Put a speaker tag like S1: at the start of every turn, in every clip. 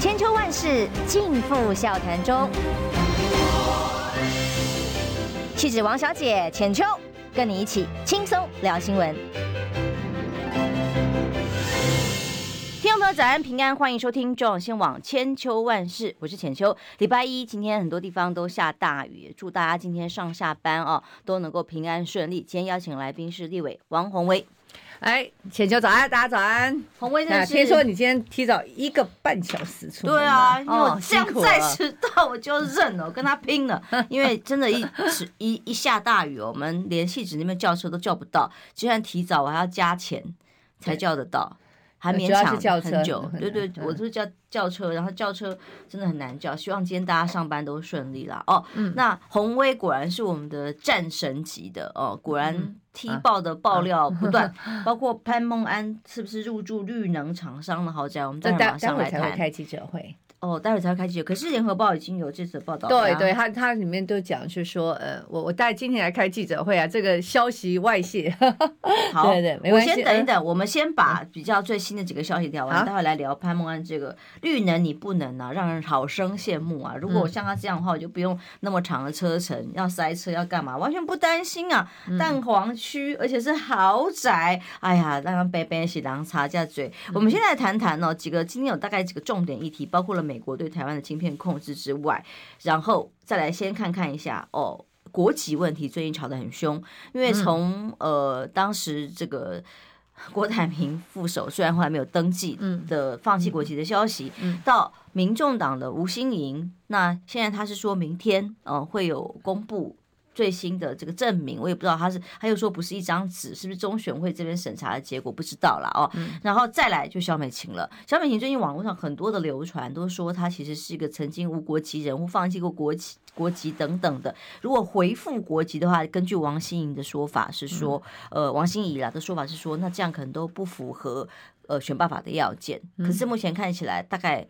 S1: 千秋万世尽付笑谈中。气质王小姐浅秋，跟你一起轻松聊新闻。听众朋友，早安平安，欢迎收听中广新闻网千秋万世，我是浅秋。礼拜一，今天很多地方都下大雨，祝大家今天上下班啊都能够平安顺利。今天邀请来宾是立委王宏威。
S2: 哎，浅秋早安，大家早安。
S1: 红薇，那
S2: 听说你今天提早一个半小时出门。
S1: 对啊，因为我这样再迟到我就认了，我跟他拼了。因为真的一，一一一下大雨，我们连戏子那边叫车都叫不到，就算提早，我还要加钱才叫得到。还勉强很久，对对，我就是叫叫车，然后叫车真的很难叫。希望今天大家上班都顺利啦。哦，那鸿威果然是我们的战神级的哦，果然踢爆的爆料不断，包括潘梦安是不是入驻绿能厂商的豪宅，我们 待会马上来谈。
S2: 开记者会。
S1: 哦，待会才会开记者，可是联合报已经有这次报道了。
S2: 对对，他他里面都讲，就是说，呃，我我带今天来开记者会啊，这个消息外泄。
S1: 好，对对，没关系。我先等一等，我们先把比较最新的几个消息聊完，待会来聊潘梦安这个绿能，你不能啊，让人好生羡慕啊。如果我像他这样的话，我就不用那么长的车程，要塞车要干嘛，完全不担心啊。蛋黄区，而且是豪宅，哎呀，让人白白洗狼擦下嘴。我们现在谈谈哦，几个今天有大概几个重点议题，包括了。美国对台湾的晶片控制之外，然后再来先看看一下哦，国籍问题最近吵得很凶，因为从呃当时这个 郭台铭副手虽然后来没有登记的放弃国籍的消息，到民众党的吴新盈，那现在他是说明天呃会有公布。最新的这个证明，我也不知道他是，他又说不是一张纸，是不是中选会这边审查的结果？不知道了哦。嗯、然后再来就萧美琴了，萧美琴最近网络上很多的流传都说她其实是一个曾经无国籍人物，放弃过国籍、国籍等等的。如果回复国籍的话，根据王心怡的说法是说，嗯、呃，王心怡啦的说法是说，那这样可能都不符合呃选办法的要件。可是目前看起来大概。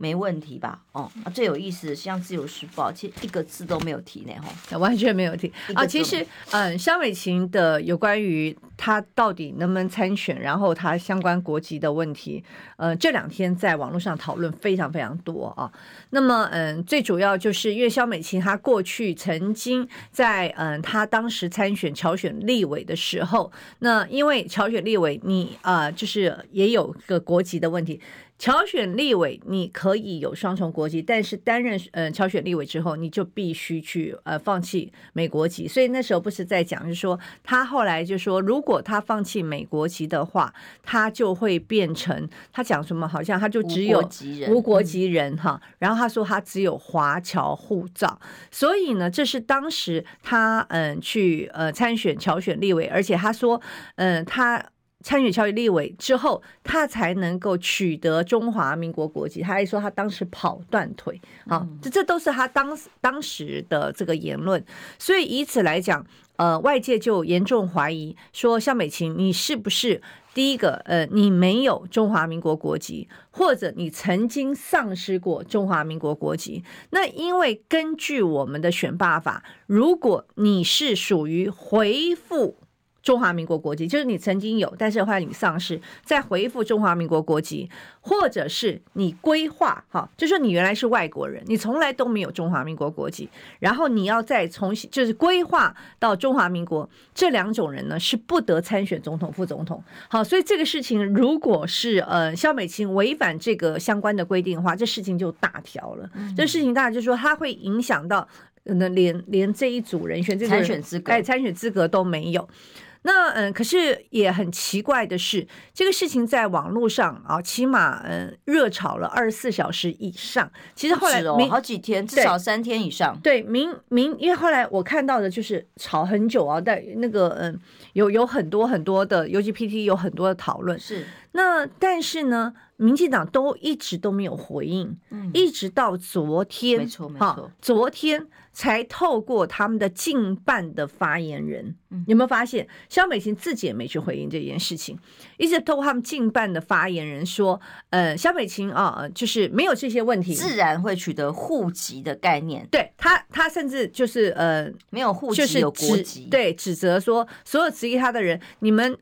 S1: 没问题吧？哦，啊，最有意思的像《自由时报》，其实一个字都没有提呢，哈，
S2: 完全没有提啊。其实，嗯，萧美琴的有关于她到底能不能参选，然后她相关国籍的问题，呃，这两天在网络上讨论非常非常多啊。那么，嗯，最主要就是因为萧美琴她过去曾经在嗯，她当时参选侨选立委的时候，那因为侨选立委你啊，就是也有个国籍的问题。侨选立委，你可以有双重国籍，但是担任呃侨选立委之后，你就必须去呃放弃美国籍。所以那时候不是在讲，就是说他后来就说，如果他放弃美国籍的话，他就会变成他讲什么，好像他就只有无国籍人哈。然后他说他只有华侨护照，所以呢，这是当时他嗯去呃参选侨选立委，而且他说嗯他。参选侨选立委之后，他才能够取得中华民国国籍。他还说他当时跑断腿，好，这这都是他当当时的这个言论。所以以此来讲，呃，外界就严重怀疑说，向美琴，你是不是第一个？呃，你没有中华民国国籍，或者你曾经丧失过中华民国国籍？那因为根据我们的选罢法，如果你是属于回复。中华民国国籍就是你曾经有，但是后来你丧失，再回复中华民国国籍，或者是你规划，哈，就说你原来是外国人，你从来都没有中华民国国籍，然后你要再重新就是规划到中华民国，这两种人呢是不得参选总统、副总统。好，所以这个事情如果是呃肖美琴违反这个相关的规定的话，这事情就大条了。嗯、这事情大就是说它会影响到可能连连这一组人选这个
S1: 参选资格，
S2: 哎，参选资格都没有。那嗯，可是也很奇怪的是，这个事情在网络上啊，起码嗯热炒了二十四小时以上。其实后来
S1: 哦，好几天，至少三天以上。
S2: 对，明明，因为后来我看到的就是炒很久啊，但那个嗯，有有很多很多的，尤其 PT 有很多的讨论。
S1: 是。
S2: 那但是呢，民进党都一直都没有回应，嗯，一直到昨天，
S1: 没错没错，
S2: 昨天。才透过他们的近办的发言人，有没有发现肖美琴自己也没去回应这件事情，一直透过他们近办的发言人说，呃，肖美琴啊，就是没有这些问题，
S1: 自然会取得户籍的概念。
S2: 对他，他甚至就是呃，
S1: 没有户籍有国籍，
S2: 对，指责说所有质疑他的人，你们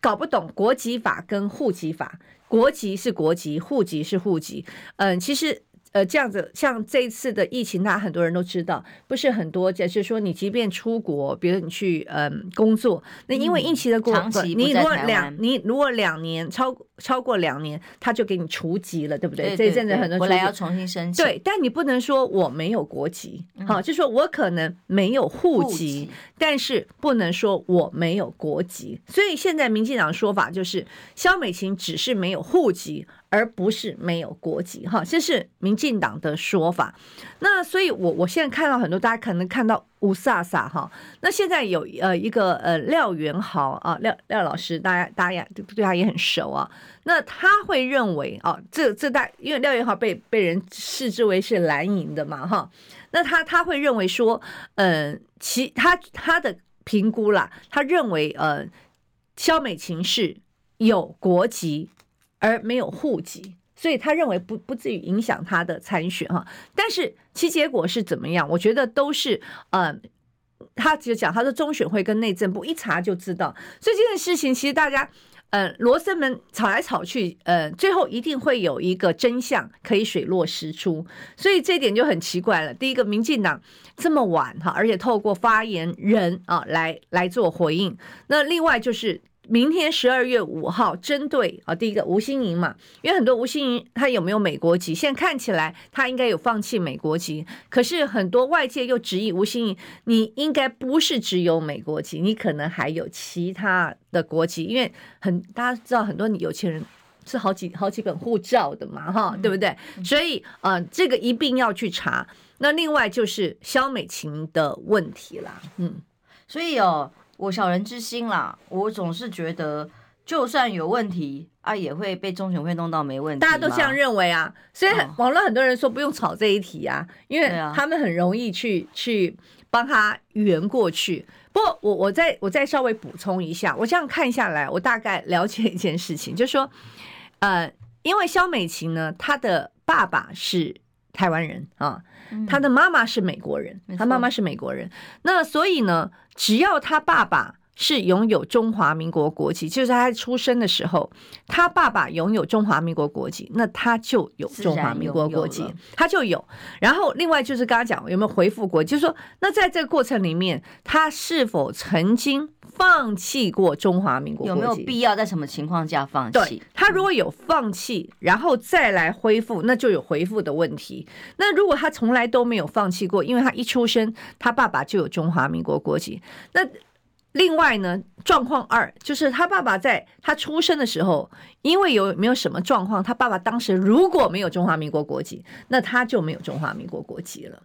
S2: 搞不懂国籍法跟户籍法。国籍是国籍，户籍是户籍。嗯，其实。呃，这样子，像这一次的疫情，大家很多人都知道，不是很多，就是说，你即便出国，比如你去嗯工作，那因为疫情的
S1: 过，
S2: 你如果两，你如果两年超超过两年，他就给你除籍了，对不对？
S1: 对对对，
S2: 这一阵子很多人
S1: 回来要重新申请。
S2: 对，但你不能说我没有国籍，好、嗯，就说我可能没有户籍，但是不能说我没有国籍。所以现在民进党的说法就是，萧美琴只是没有户籍。而不是没有国籍，哈，这是民进党的说法。那所以我，我现在看到很多，大家可能看到吴萨萨哈。那现在有呃一个呃廖元豪啊，廖廖老师，大家大家也对他也很熟啊。那他会认为啊，这这大因为廖元豪被被人视之为是蓝营的嘛，哈。那他他会认为说，嗯、其他他的评估啦，他认为呃，萧美琴是有国籍。而没有户籍，所以他认为不不至于影响他的参选哈。但是其结果是怎么样？我觉得都是呃，他就讲他说中选会跟内政部一查就知道，所以这件事情其实大家呃罗生门吵来吵去，呃最后一定会有一个真相可以水落石出。所以这点就很奇怪了。第一个，民进党这么晚哈，而且透过发言人啊来来做回应。那另外就是。明天十二月五号，针对啊，第一个吴欣盈嘛，因为很多吴欣盈他有没有美国籍？现在看起来他应该有放弃美国籍，可是很多外界又质疑吴欣盈，你应该不是只有美国籍，你可能还有其他的国籍，因为很大家知道很多有钱人是好几好几本护照的嘛，哈，对不对？所以呃，这个一定要去查。那另外就是肖美琴的问题啦，嗯，
S1: 所以哦。我小人之心啦，我总是觉得，就算有问题啊，也会被中选会弄到没问题。
S2: 大家都这样认为啊，所以网络很多人说不用炒这一题啊，因为他们很容易去去帮他圆过去。不过我我再我再稍微补充一下，我这样看下来，我大概了解一件事情，就是说，呃，因为肖美琴呢，她的爸爸是台湾人啊。他的妈妈是美国人，他妈妈是美国人，那所以呢，只要他爸爸是拥有中华民国国籍，就是他出生的时候，他爸爸拥有中华民国国籍，那他就有中华民国国籍，他就有。然后另外就是刚刚讲有没有回复国籍，就是说，那在这个过程里面，他是否曾经？放弃过中华民国国籍，有没有
S1: 必要在什么情况下放弃？
S2: 他如果有放弃，然后再来恢复，那就有恢复的问题。那如果他从来都没有放弃过，因为他一出生，他爸爸就有中华民国国籍。那另外呢，状况二就是他爸爸在他出生的时候，因为有没有什么状况，他爸爸当时如果没有中华民国国籍，那他就没有中华民国国籍了。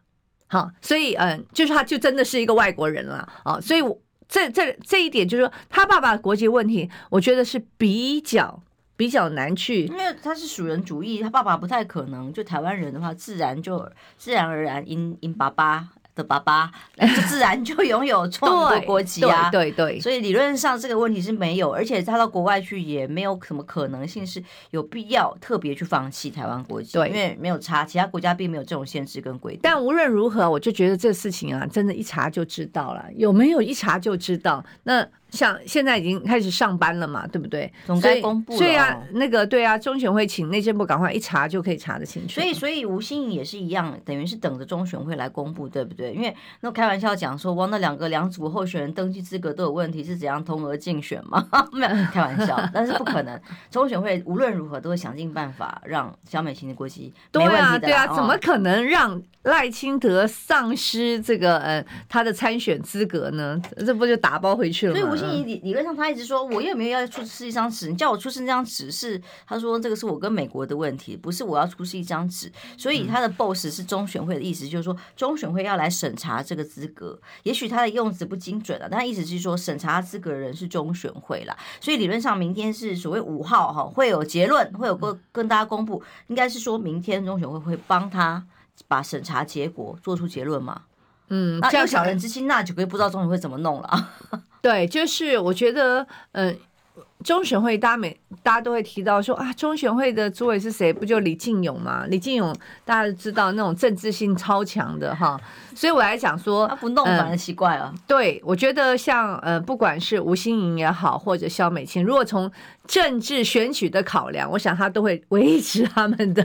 S2: 好，所以嗯，就是他就真的是一个外国人了啊。所以我。这这这一点就是说，他爸爸国籍问题，我觉得是比较比较难去，
S1: 因为他是属人主义，他爸爸不太可能。就台湾人的话，自然就自然而然因因爸爸。的爸爸就自然就拥有中国国籍啊，
S2: 对对，对，
S1: 所以理论上这个问题是没有，而且他到国外去也没有什么可能性是有必要特别去放弃台湾国籍，对，因为没有差，其他国家并没有这种限制跟规定。
S2: 但无论如何，我就觉得这事情啊，真的，一查就知道了，有没有一查就知道那。像现在已经开始上班了嘛，对不对？
S1: 总该公布了。
S2: 对啊，那个对啊，中选会请内政部赶快一查就可以查得清楚。
S1: 所以，所以吴欣颖也是一样，等于是等着中选会来公布，对不对？因为那开玩笑讲说，哇，那两个两组候选人登记资格都有问题，是怎样同额竞选吗？没有开玩笑，但是不可能。中选会无论如何都会想尽办法让小美琴的国籍没问题的。
S2: 对啊，对啊，怎么可能让赖清德丧失这个呃他的参选资格呢？这不就打包回去了吗？
S1: 所以吴欣盈理理论上他。一直说，我又没有要出示一张纸，你叫我出示那张纸是，他说这个是我跟美国的问题，不是我要出示一张纸。所以他的 boss 是中选会的意思，就是说中选会要来审查这个资格。也许他的用词不精准了，但他意思是说审查资格的人是中选会啦。所以理论上明天是所谓五号哈，会有结论，会有个跟大家公布，应该是说明天中选会会帮他把审查结果做出结论嘛。嗯，那有小人之心，那就可以不知道中选会怎么弄了。
S2: 对，就是我觉得，嗯、呃，中选会，大家每大家都会提到说啊，中选会的主委是谁？不就李进勇吗？李进勇大家都知道那种政治性超强的哈，所以我来讲说
S1: 他不弄反而奇怪了。
S2: 嗯、对，我觉得像呃，不管是吴欣盈也好，或者萧美琴，如果从政治选举的考量，我想他都会维持他们的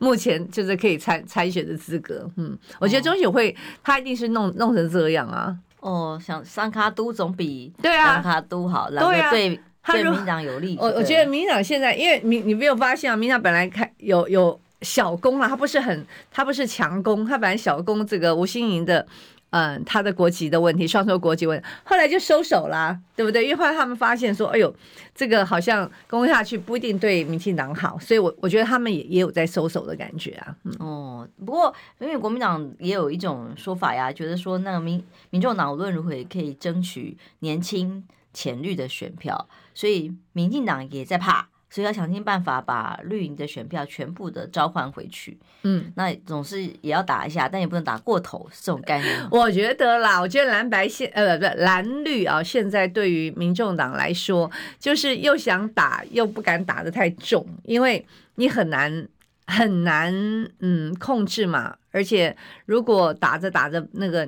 S2: 目前就是可以参参选的资格。嗯，我觉得中选会他一定是弄弄成这样啊。
S1: 哦，想三卡都总比
S2: 对啊
S1: 三卡都好，对啊，对对民党有利。
S2: 我我觉得民党现在，因为民你没有发现啊，民党本来开有有小攻啊，他不是很他不是强攻，他本来小攻这个吴欣盈的。嗯，他的国籍的问题，双重国籍问题，后来就收手啦，对不对？因为后来他们发现说，哎呦，这个好像攻下去不一定对民进党好，所以我我觉得他们也也有在收手的感觉啊。嗯、
S1: 哦，不过因为国民党也有一种说法呀，觉得说那个民民众党无论如何也可以争取年轻浅绿的选票，所以民进党也在怕。所以要想尽办法把绿营的选票全部的召唤回去，嗯，那总是也要打一下，但也不能打过头，这种概念。
S2: 我觉得啦，我觉得蓝白现呃不不蓝绿啊，现在对于民众党来说，就是又想打又不敢打得太重，因为你很难很难嗯控制嘛，而且如果打着打着那个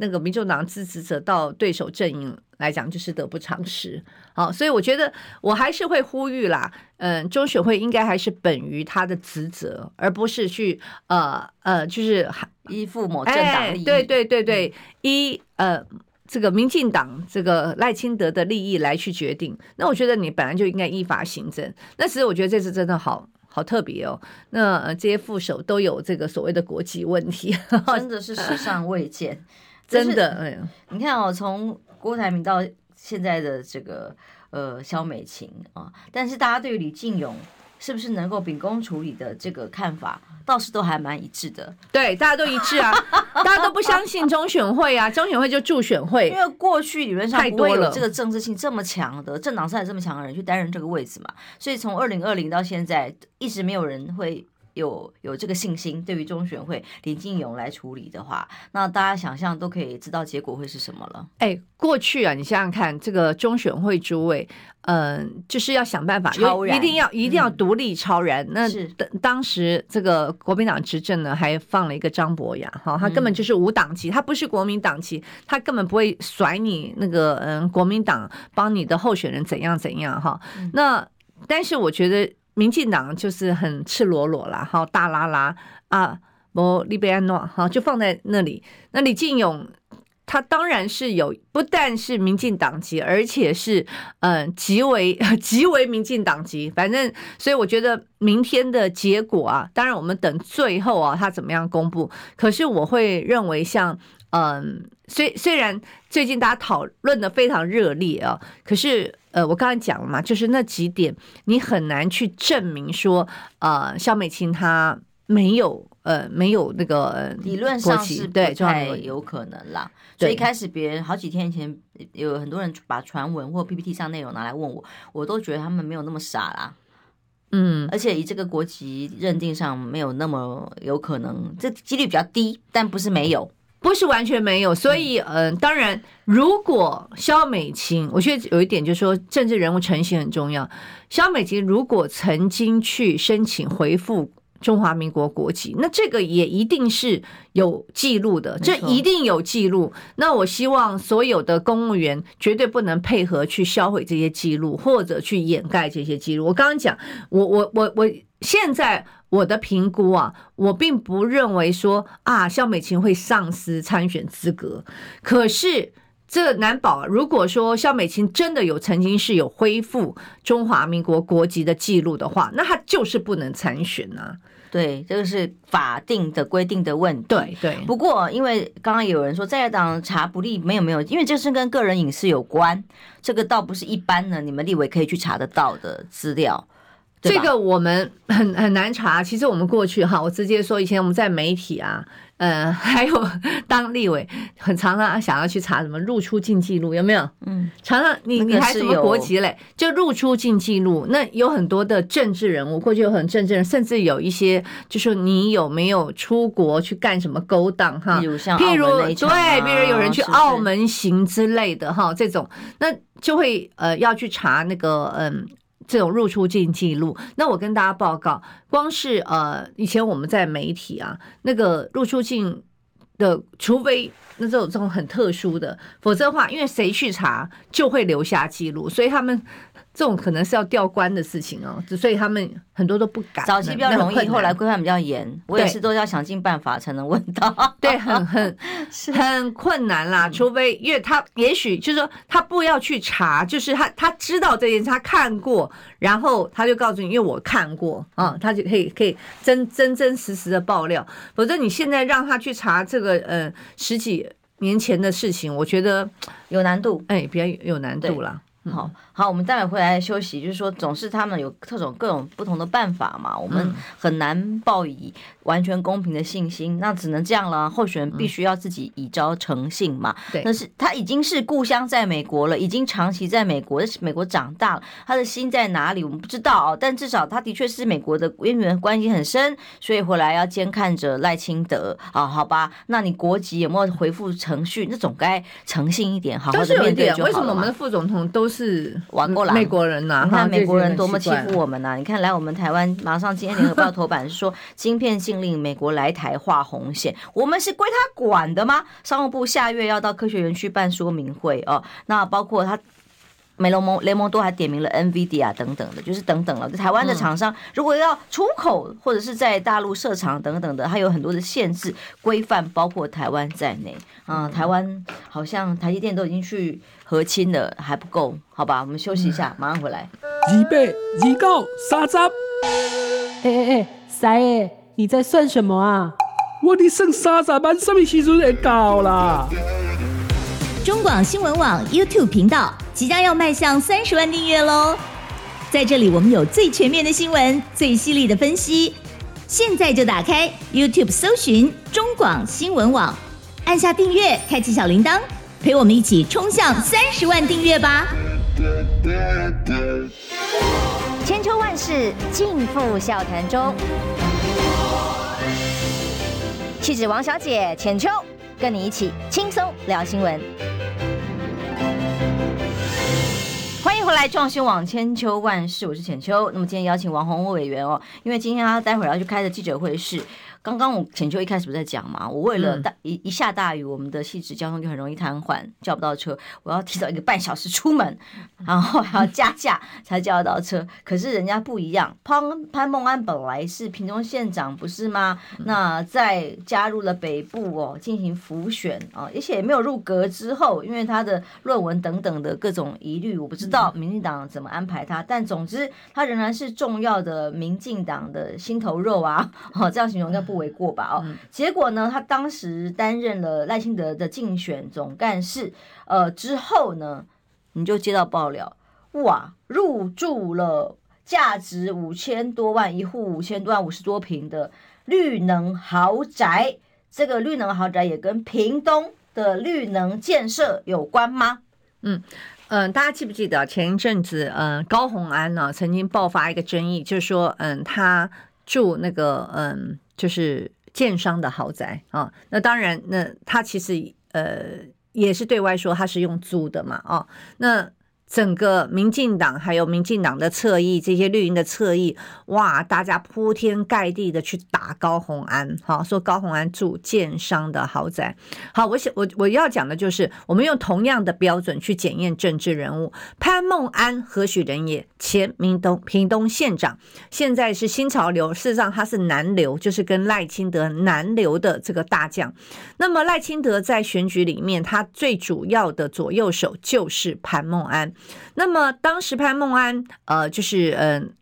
S2: 那个民众党支持者到对手阵营。来讲就是得不偿失，好，所以我觉得我还是会呼吁啦，嗯，中选会应该还是本于他的职责，而不是去呃呃，就是
S1: 依附某政党利益，
S2: 对对对对，依呃这个民进党这个赖清德的利益来去决定。那我觉得你本来就应该依法行政。那其实我觉得这次真的好好特别哦，那这些副手都有这个所谓的国籍问题，
S1: 真的是史上未见，
S2: 真的，哎呀，
S1: 你看哦，从郭台铭到现在的这个呃肖美琴啊，但是大家对于李进勇是不是能够秉公处理的这个看法，倒是都还蛮一致的。
S2: 对，大家都一致啊，大家都不相信中选会啊，中选会就助选会，
S1: 因为过去理论上不会有这个政治性这么强的政党赛这么强的人去担任这个位置嘛，所以从二零二零到现在，一直没有人会。有有这个信心，对于中选会李进勇来处理的话，那大家想象都可以知道结果会是什么了。
S2: 哎，过去啊，你想想看，这个中选会主委，嗯、呃，就是要想办法，超然，一定要一定要独立超然。嗯、那当当时这个国民党执政呢，还放了一个张博雅，哈，他根本就是无党籍，他不是国民党籍，他根本不会甩你那个嗯，国民党帮你的候选人怎样怎样哈。那但是我觉得。民进党就是很赤裸裸啦，好大拉拉啊，不利贝安诺，好就放在那里。那李进勇他当然是有，不但是民进党籍，而且是嗯极为 极为民进党籍。反正所以我觉得明天的结果啊，当然我们等最后啊他怎么样公布。可是我会认为像嗯虽虽然最近大家讨论的非常热烈啊，可是。呃，我刚才讲了嘛，就是那几点，你很难去证明说，呃，肖美琴她没有，呃，没有那个
S1: 理论上是不太有可能啦。所以一开始别人好几天以前有很多人把传闻或 PPT 上内容拿来问我，我都觉得他们没有那么傻啦。嗯，而且以这个国籍认定上没有那么有可能，这几率比较低，但不是没有。
S2: 不是完全没有，所以嗯，当然，如果萧美琴，我觉得有一点就是说，政治人物诚信很重要。萧美琴如果曾经去申请回复中华民国国籍，那这个也一定是有记录的，这一定有记录。那我希望所有的公务员绝对不能配合去销毁这些记录，或者去掩盖这些记录。我刚刚讲，我我我我现在。我的评估啊，我并不认为说啊，肖美琴会丧失参选资格。可是这难保，如果说肖美琴真的有曾经是有恢复中华民国国籍的记录的话，那她就是不能参选啊。
S1: 对，这个是法定的规定的问题。
S2: 对对。
S1: 不过，因为刚刚有人说在野党查不利，没有没有，因为这是跟个人隐私有关，这个倒不是一般的你们立委可以去查得到的资料。
S2: 这个我们很很难查。其实我们过去哈，我直接说，以前我们在媒体啊。呃，还有当立委，很常常想要去查什么入出境记录，有没有？嗯，常常你你还什么国籍嘞？就入出境记录，那有很多的政治人物，过去有很政治人，甚至有一些，就是你有没有出国去干什么勾当哈？
S1: 比如像
S2: 譬如对，比如有人去澳门行之类的哈，这种那就会呃要去查那个嗯这种入出境记录。那我跟大家报告，光是呃以前我们在媒体啊，那个入出境的，除非那这种这种很特殊的，否则的话，因为谁去查就会留下记录，所以他们。这种可能是要调关的事情哦，所以他们很多都不敢。
S1: 早期比较容易，后来规范比较严。我也是都要想尽办法才能问到。
S2: 对，很很 很困难啦。除非因为他也许就是说他不要去查，就是他他知道这件事，他看过，然后他就告诉你，因为我看过啊，他就可以可以真真真实实的爆料。否则你现在让他去查这个呃十几年前的事情，我觉得
S1: 有难度，
S2: 哎，比较有难度啦。
S1: 好好，我们待会回来休息。就是说，总是他们有各种各种不同的办法嘛，我们很难报以完全公平的信心，那只能这样了。候选人必须要自己以招诚信嘛。对，但是他已经是故乡在美国了，已经长期在美国，美国长大了，他的心在哪里我们不知道哦。但至少他的确是美国的渊源关系很深，所以回来要监看着赖清德啊，好吧？那你国籍有没有回复程序？那总该诚信一点，好好的面对就好了。
S2: 为什么我们的副总统都是
S1: 玩过来
S2: 美国人呐、啊？
S1: 你看美国人多么欺负我们呐、啊！你看来我们台湾，马上今天联合报头版是说，晶片禁令，美国来台画红线，我们是归他管的吗？商务部下月要到科学园区办说明会哦，那包括他。美龙蒙雷蒙多还点名了 NVIDIA 啊等等的，就是等等了。台湾的厂商如果要出口或者是在大陆设厂等等的，它有很多的限制规范，包括台湾在内啊。台湾好像台积电都已经去和亲了，还不够，好吧？我们休息一下，马上回来。
S3: 二八二九三十。
S4: 哎哎哎，三爷，你在算什么啊？
S3: 我的剩三十万，什么时阵会到啦？
S5: 中广新闻网 YouTube 频道即将要迈向三十万订阅喽！在这里，我们有最全面的新闻，最犀利的分析。现在就打开 YouTube 搜寻中广新闻网，按下订阅，开启小铃铛，陪我们一起冲向三十万订阅吧！千秋万世尽付笑谈中，气质王小姐浅秋，跟你一起轻松聊新闻。
S1: 欢迎回来，壮新网千秋万事，我是浅秋。那么今天邀请王红委员哦，因为今天他待会儿要去开的记者会是。刚刚我浅秋一开始不是在讲嘛？我为了大一一下大雨，我们的汐止交通就很容易瘫痪，叫不到车。我要提早一个半小时出门，然后还要加价才叫得到车。可是人家不一样，潘潘孟安本来是屏东县长不是吗？那在加入了北部哦，进行浮选啊，而且也没有入阁之后，因为他的论文等等的各种疑虑，我不知道民进党怎么安排他。但总之，他仍然是重要的民进党的心头肉啊！哦，这样形容叫。不为过吧？哦，结果呢？他当时担任了赖清德的竞选总干事，呃，之后呢，你就接到爆料，哇，入住了价值五千多万一户五千多万五十多平的绿能豪宅。这个绿能豪宅也跟屏东的绿能建设有关吗？
S2: 嗯嗯、呃，大家记不记得前一阵子，嗯、呃，高红安呢曾经爆发一个争议，就是说，嗯，他住那个，嗯。就是建商的豪宅啊，那当然，那他其实呃也是对外说他是用租的嘛，啊，那。整个民进党还有民进党的侧翼，这些绿营的侧翼，哇，大家铺天盖地的去打高虹安，好说高虹安住建商的豪宅。好，我想我我要讲的就是，我们用同样的标准去检验政治人物。潘孟安何许人也？前屏东屏东县长，现在是新潮流，事实上他是南流，就是跟赖清德南流的这个大将。那么赖清德在选举里面，他最主要的左右手就是潘孟安。那么当时潘孟安，呃，就是嗯、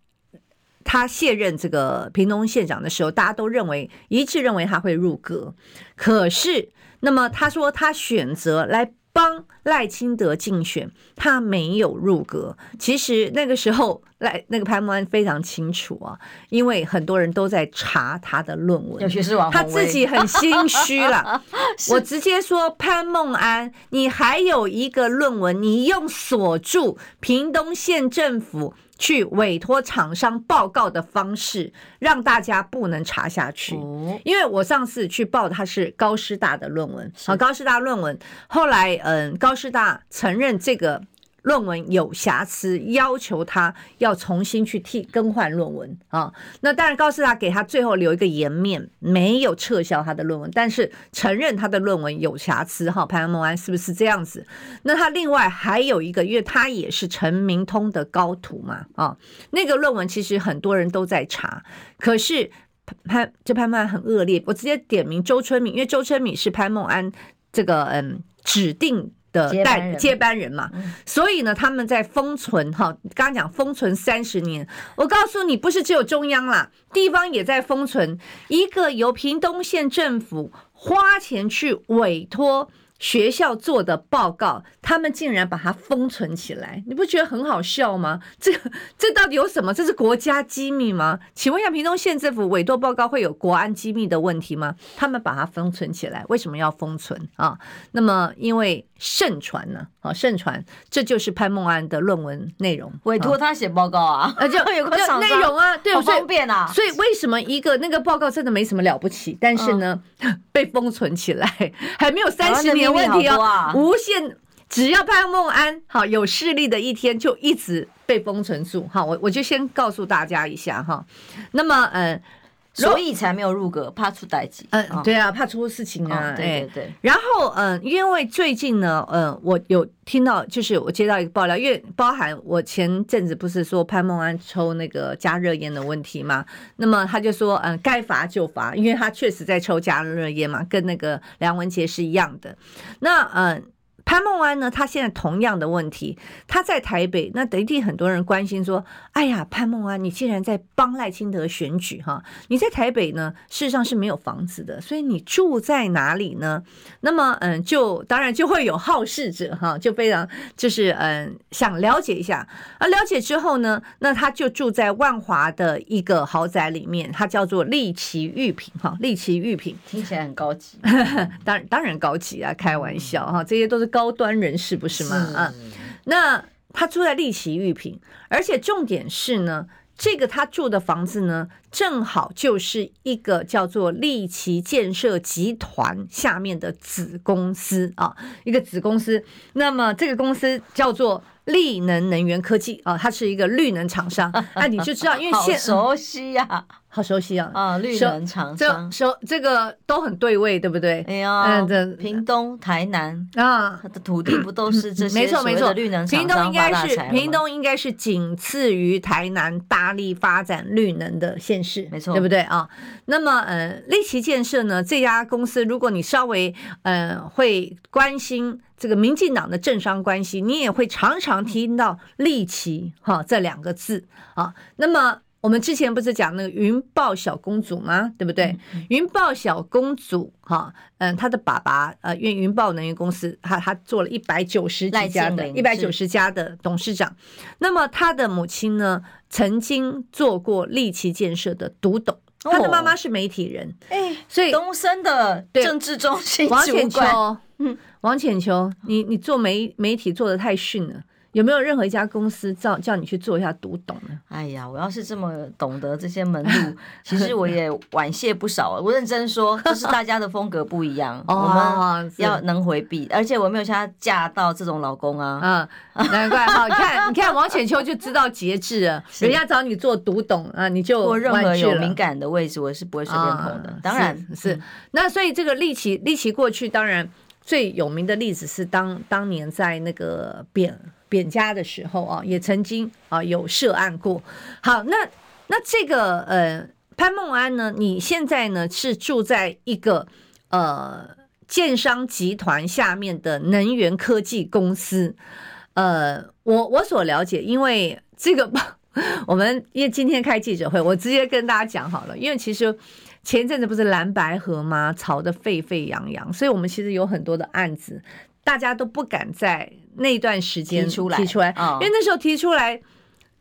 S2: 他卸任这个屏东县长的时候，大家都认为一致认为他会入阁。可是，那么他说他选择来帮赖清德竞选，他没有入阁。其实那个时候赖那个潘孟安非常清楚啊，因为很多人都在查他的论文，
S1: 尤其是王，
S2: 他自己很心虚了。我直接说潘孟安，你还有一个论文，你用锁住屏东县政府。去委托厂商报告的方式，让大家不能查下去。因为我上次去报的他是高师大的论文，好，高师大论文，后来嗯，高师大承认这个论文有瑕疵，要求他要重新去替更换论文啊。那当然，告诉他给他最后留一个颜面，没有撤销他的论文，但是承认他的论文有瑕疵。哈，潘孟安是不是这样子？那他另外还有一个，因为他也是陈明通的高徒嘛啊。那个论文其实很多人都在查，可是潘这潘孟安很恶劣。我直接点名周春敏，因为周春敏是潘孟安这个嗯指定。的代接班人嘛，所以呢，他们在封存哈，刚刚讲封存三十年，我告诉你，不是只有中央啦，地方也在封存一个由屏东县政府花钱去委托。学校做的报告，他们竟然把它封存起来，你不觉得很好笑吗？这个这到底有什么？这是国家机密吗？请问一下，屏东县政府委托报告会有国安机密的问题吗？他们把它封存起来，为什么要封存啊？那么因为盛传呢？啊，盛传这就是潘梦安的论文内容，
S1: 委托他写报告啊？
S2: 啊，就 有个内容啊，对，
S1: 好方便啊。
S2: 所以为什么一个那个报告真的没什么了不起，但是呢，被封存起来，还没有三十年。问题哦，无限，只要潘梦安好有势力的一天，就一直被封存住。好，我我就先告诉大家一下哈。那么，嗯，
S1: 所以才没有入阁，怕出代志。
S2: 嗯，对啊，怕出事情啊。
S1: 对对对。
S2: 然后，嗯，因为最近呢，嗯，我有听到，就是我接到一个爆料，因为包含我前阵子不是说潘孟安抽那个加热烟的问题嘛，那么他就说，嗯，该罚就罚，因为他确实在抽加热烟嘛，跟那个梁文杰是一样的。那，嗯。潘孟安呢？他现在同样的问题，他在台北，那一定很多人关心说：“哎呀，潘孟安，你竟然在帮赖清德选举哈？你在台北呢，事实上是没有房子的，所以你住在哪里呢？”那么，嗯，就当然就会有好事者哈，就非常就是嗯想了解一下。啊了解之后呢，那他就住在万华的一个豪宅里面，他叫做丽奇玉品哈，丽奇玉品
S1: 听起来很高级，
S2: 当然当然高级啊，开玩笑哈，这些都是高。高端人士不是吗？啊，那他住在丽奇玉品，而且重点是呢，这个他住的房子呢，正好就是一个叫做丽奇建设集团下面的子公司啊，一个子公司。那么这个公司叫做力能能源科技啊，它是一个绿能厂商。那你就知道，因为现
S1: 熟悉呀、啊。
S2: 好熟悉啊！
S1: 啊，绿能厂商，
S2: 这熟这个都很对位，对不对？
S1: 哎呀，嗯，这屏东、台南啊，它的土地不都是这些？没错没错，绿能厂商
S2: 应该是屏东应该是仅次于台南大力发展绿能的县市，没错，对不对啊？那么，呃，立奇建设呢，这家公司，如果你稍微呃会关心这个民进党的政商关系，你也会常常听到“立奇”哈这两个字啊。那么。我们之前不是讲那个云豹小公主吗？对不对？云豹小公主哈，嗯，她的爸爸呃，因为云豹能源公司，他他做了一百九十几家的一百九十家的董事长。那么他的母亲呢，曾经做过利奇建设的独董，他的妈妈是媒体人，哎，所以
S1: 东森的政治中心
S2: 王浅秋，嗯，王浅秋，你你做媒媒体做的太逊了。有没有任何一家公司叫叫你去做一下读懂呢？
S1: 哎呀，我要是这么懂得这些门路，其实我也婉谢不少。我认真说，就是大家的风格不一样，我们要能回避。而且我没有像她嫁到这种老公啊，
S2: 嗯，难怪哈。你看，你看王浅秋就知道节制了。人家找你做读懂啊，你就
S1: 任何有敏感的位置，我是不会随便碰的。当然
S2: 是。那所以这个利奇利奇过去，当然最有名的例子是当当年在那个扁。扁家的时候啊，也曾经啊有涉案过。好，那那这个呃潘梦安呢，你现在呢是住在一个呃建商集团下面的能源科技公司。呃，我我所了解，因为这个 我们因为今天开记者会，我直接跟大家讲好了，因为其实前一阵子不是蓝白河吗？吵得沸沸扬扬，所以我们其实有很多的案子。大家都不敢在那段时间提出来，因为那时候提出来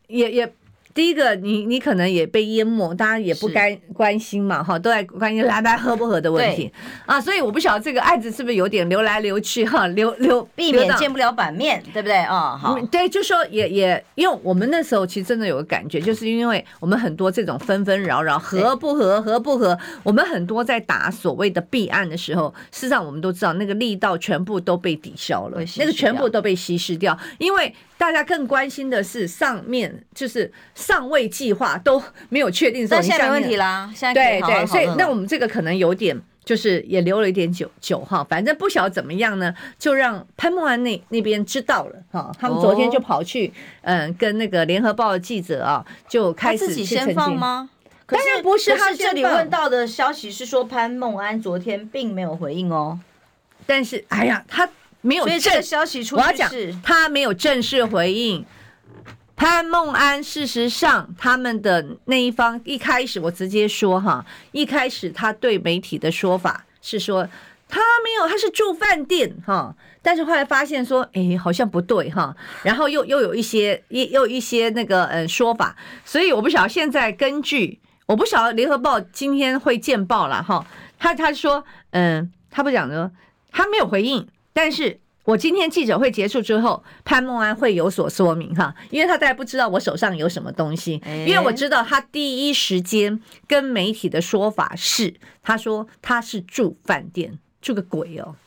S2: 也也。第一个，你你可能也被淹没，大家也不该关心嘛，哈，都在关心蓝白合不合的问题。啊，所以我不晓得这个案子是不是有点流来流去哈，流流
S1: 避免见不了版面，对不对？啊？好，
S2: 对，就说也也，因为我们那时候其实真的有个感觉，就是因为我们很多这种纷纷扰扰，合不合，合不合，我们很多在打所谓的弊案的时候，事实上我们都知道那个力道全部都被抵消了，那个全部都被稀释掉，因为。大家更关心的是上面就是上位计划都没有确定，
S1: 那现在没问题啦。现在
S2: 对对，所以那我们这个可能有点。就是也留了一点酒酒哈，反正不晓得怎么样呢，就让潘孟安那那边知道了哈。他们昨天就跑去嗯，跟那个联合报的记者啊，就开始
S1: 自己先放吗？
S2: 当然不是，他
S1: 这里问到的消息是说潘孟安昨天并没有回应哦。
S2: 但是哎呀，他没有正
S1: 这个消息出去，
S2: 我要讲他没有正式回应。潘孟安，事实上，他们的那一方一开始，我直接说哈，一开始他对媒体的说法是说他没有，他是住饭店哈，但是后来发现说，哎，好像不对哈，然后又又有一些又又一些那个呃说法，所以我不晓得现在根据我不晓得联合报今天会见报了哈，他他说嗯，他不讲说他没有回应，但是。我今天记者会结束之后，潘孟安会有所说明哈，因为他大概不知道我手上有什么东西，因为我知道他第一时间跟媒体的说法是，他说他是住饭店，住个鬼哦啊。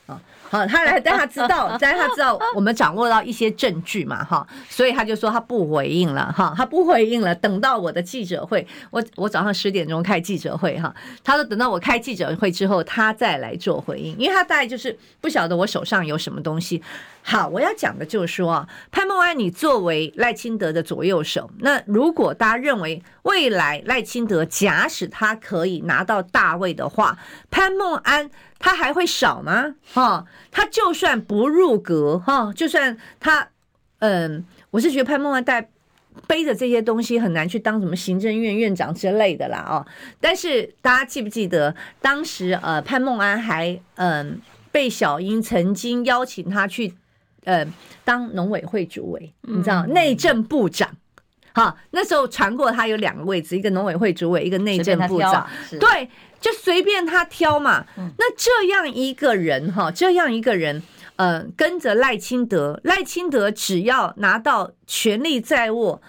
S2: 好，他来，但他知道，但他知道我们掌握到一些证据嘛，哈，所以他就说他不回应了，哈，他不回应了。等到我的记者会，我我早上十点钟开记者会，哈，他说等到我开记者会之后，他再来做回应，因为他大概就是不晓得我手上有什么东西。好，我要讲的就是说，潘孟安，你作为赖清德的左右手，那如果大家认为未来赖清德假使他可以拿到大位的话，潘孟安。他还会少吗？哈，他就算不入阁，哈，就算他，嗯，我是觉得潘孟安带背着这些东西很难去当什么行政院院长之类的啦，哦。但是大家记不记得当时呃，潘孟安还嗯被小英曾经邀请他去，嗯，当农委会主委，你知道内政部长，哈，那时候传过他有两个位置，一个农委会主委，一个内政部长，对。就随便他挑嘛，那这样一个人哈，这样一个人，呃，跟着赖清德，赖清德只要拿到权力在握，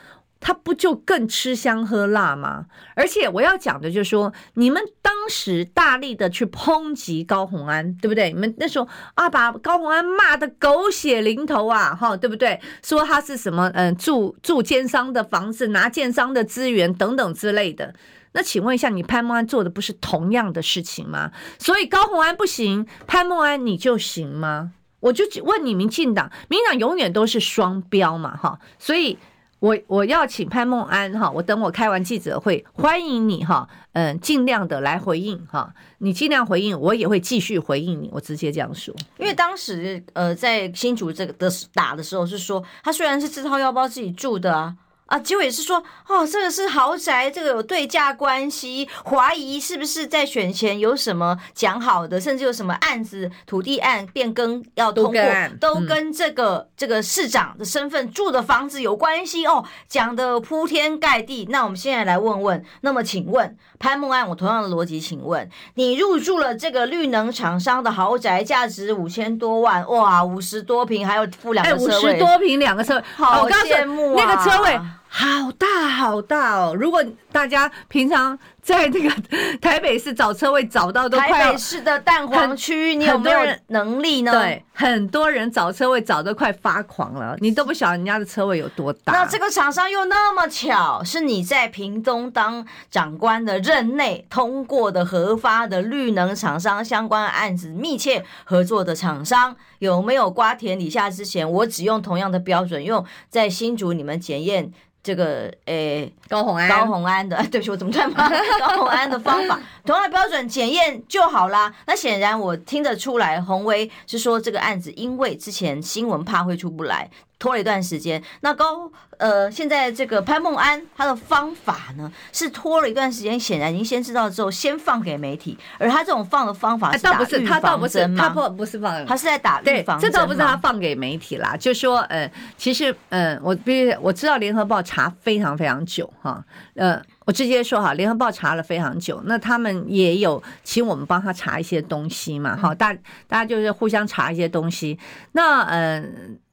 S2: 他不就更吃香喝辣吗？而且我要讲的就是说，你们当时大力的去抨击高虹安，对不对？你们那时候啊，把高虹安骂得狗血淋头啊，哈，对不对？说他是什么，嗯、住住奸商的房子，拿奸商的资源等等之类的。那请问一下，你潘孟安做的不是同样的事情吗？所以高虹安不行，潘孟安你就行吗？我就问你，民进党，民党永远都是双标嘛，哈。所以我我要请潘孟安哈，我等我开完记者会，欢迎你哈，嗯，尽量的来回应哈，你尽量回应，我也会继续回应你，我直接这样说。
S1: 因为当时呃，在新竹这个的打的时候是说，他虽然是自掏腰包自己住的啊。啊，结果也是说，哦，这个是豪宅，这个有对价关系，怀疑是不是在选前有什么讲好的，甚至有什么案子、土地案变更要通过，都跟这个、嗯、这个市长的身份住的房子有关系哦，讲的铺天盖地。那我们现在来问问，那么请问潘木案，我同样的逻辑，请问你入住了这个绿能厂商的豪宅，价值五千多万，哇，五十多平，还有附两个车位，
S2: 五十多平两个车位，
S1: 好羡慕啊，
S2: 那个车位。好大好大哦！如果大家平常在那个 台北市找车位找到都快，
S1: 台北市的蛋黄区，你有没有能力呢？
S2: 对，很多人找车位找的快发狂了，你都不晓得人家的车位有多大。
S1: 那这个厂商又那么巧，是你在屏东当长官的任内通过的核发的绿能厂商相关案子密切合作的厂商，有没有瓜田李下之前？我只用同样的标准，用在新竹你们检验。这个诶，欸、
S2: 高虹安，
S1: 高虹安的，对不起，我怎么这样？高虹安的方法，同样的标准检验就好啦。那显然我听得出来，洪威是说这个案子，因为之前新闻怕会出不来。拖了一段时间，那高呃，现在这个潘孟安他的方法呢，是拖了一段时间，显然已经先知道之后，先放给媒体，而他这种放的方法是打预防针吗？倒不是，他倒不不不是放，他是在打预防针。
S2: 这倒不是他放给媒体啦，就说呃，其实呃，我必须我知道联合报查非常非常久哈，呃，我直接说哈，联合报查了非常久，那他们也有请我们帮他查一些东西嘛，哈，大大家就是互相查一些东西，那嗯。呃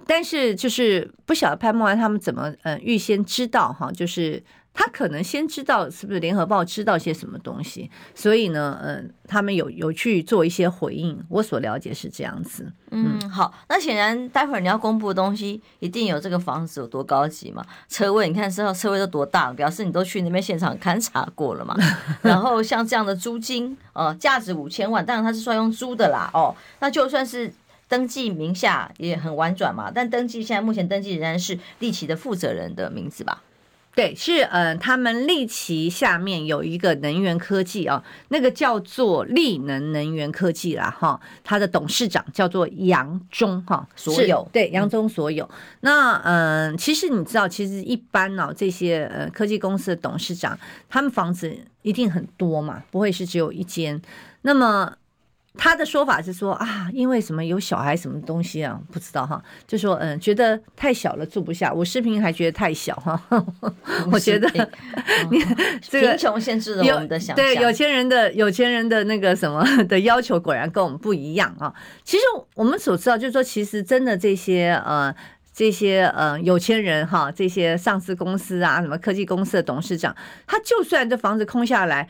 S2: 但是就是不晓得潘孟安他们怎么呃预先知道哈，就是他可能先知道是不是联合报知道些什么东西，所以呢，嗯、呃，他们有有去做一些回应。我所了解是这样子。
S1: 嗯，好，那显然待会儿你要公布的东西一定有这个房子有多高级嘛？车位你看知道车位都多大，表示你都去那边现场勘察过了嘛？然后像这样的租金，呃，价值五千万，当然他是算用租的啦，哦，那就算是登记名下也很婉转嘛，但登记现在目前登记仍然是利奇的负责人的名字吧？
S2: 对，是呃，他们力奇下面有一个能源科技啊，那个叫做力能能源科技啦，哈，他的董事长叫做杨忠哈，
S1: 所有
S2: 对杨忠所有。那嗯、呃，其实你知道，其实一般呢、啊，这些呃科技公司的董事长，他们房子一定很多嘛，不会是只有一间。那么。他的说法是说啊，因为什么有小孩什么东西啊，不知道哈，就说嗯，觉得太小了住不下。我视频还觉得太小哈，我觉得 你这个
S1: 贫穷限制了我们的想象。
S2: 对有钱人的有钱人的那个什么 的要求，果然跟我们不一样啊。其实我们所知道，就是说，其实真的这些呃这些呃有钱人哈，这些上市公司啊，什么科技公司的董事长，他就算这房子空下来，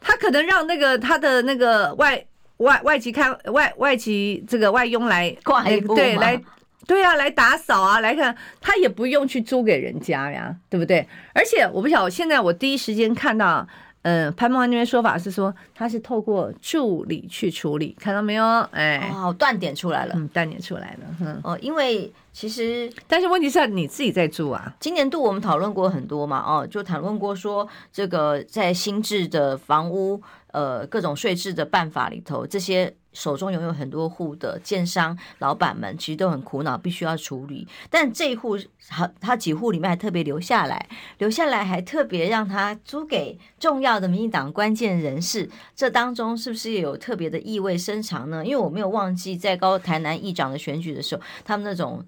S2: 他可能让那个他的那个外。外外籍看外外籍这个外佣来
S1: 挂一
S2: 对来对啊来打扫啊来看他也不用去租给人家呀，对不对？而且我不晓得，现在我第一时间看到，嗯，潘梦安那边说法是说他是透过助理去处理，看到没有？哎，
S1: 哦，断点出来了，
S2: 嗯，断点出来了，嗯，
S1: 哦，因为其实，
S2: 但是问题是你自己在住啊。
S1: 今年度我们讨论过很多嘛，哦，就讨论过说这个在新制的房屋。呃，各种税制的办法里头，这些手中拥有很多户的建商老板们，其实都很苦恼，必须要处理。但这一户，他他几户里面还特别留下来，留下来还特别让他租给重要的民进党关键人士。这当中是不是也有特别的意味深长呢？因为我没有忘记，在高台南议长的选举的时候，他们那种。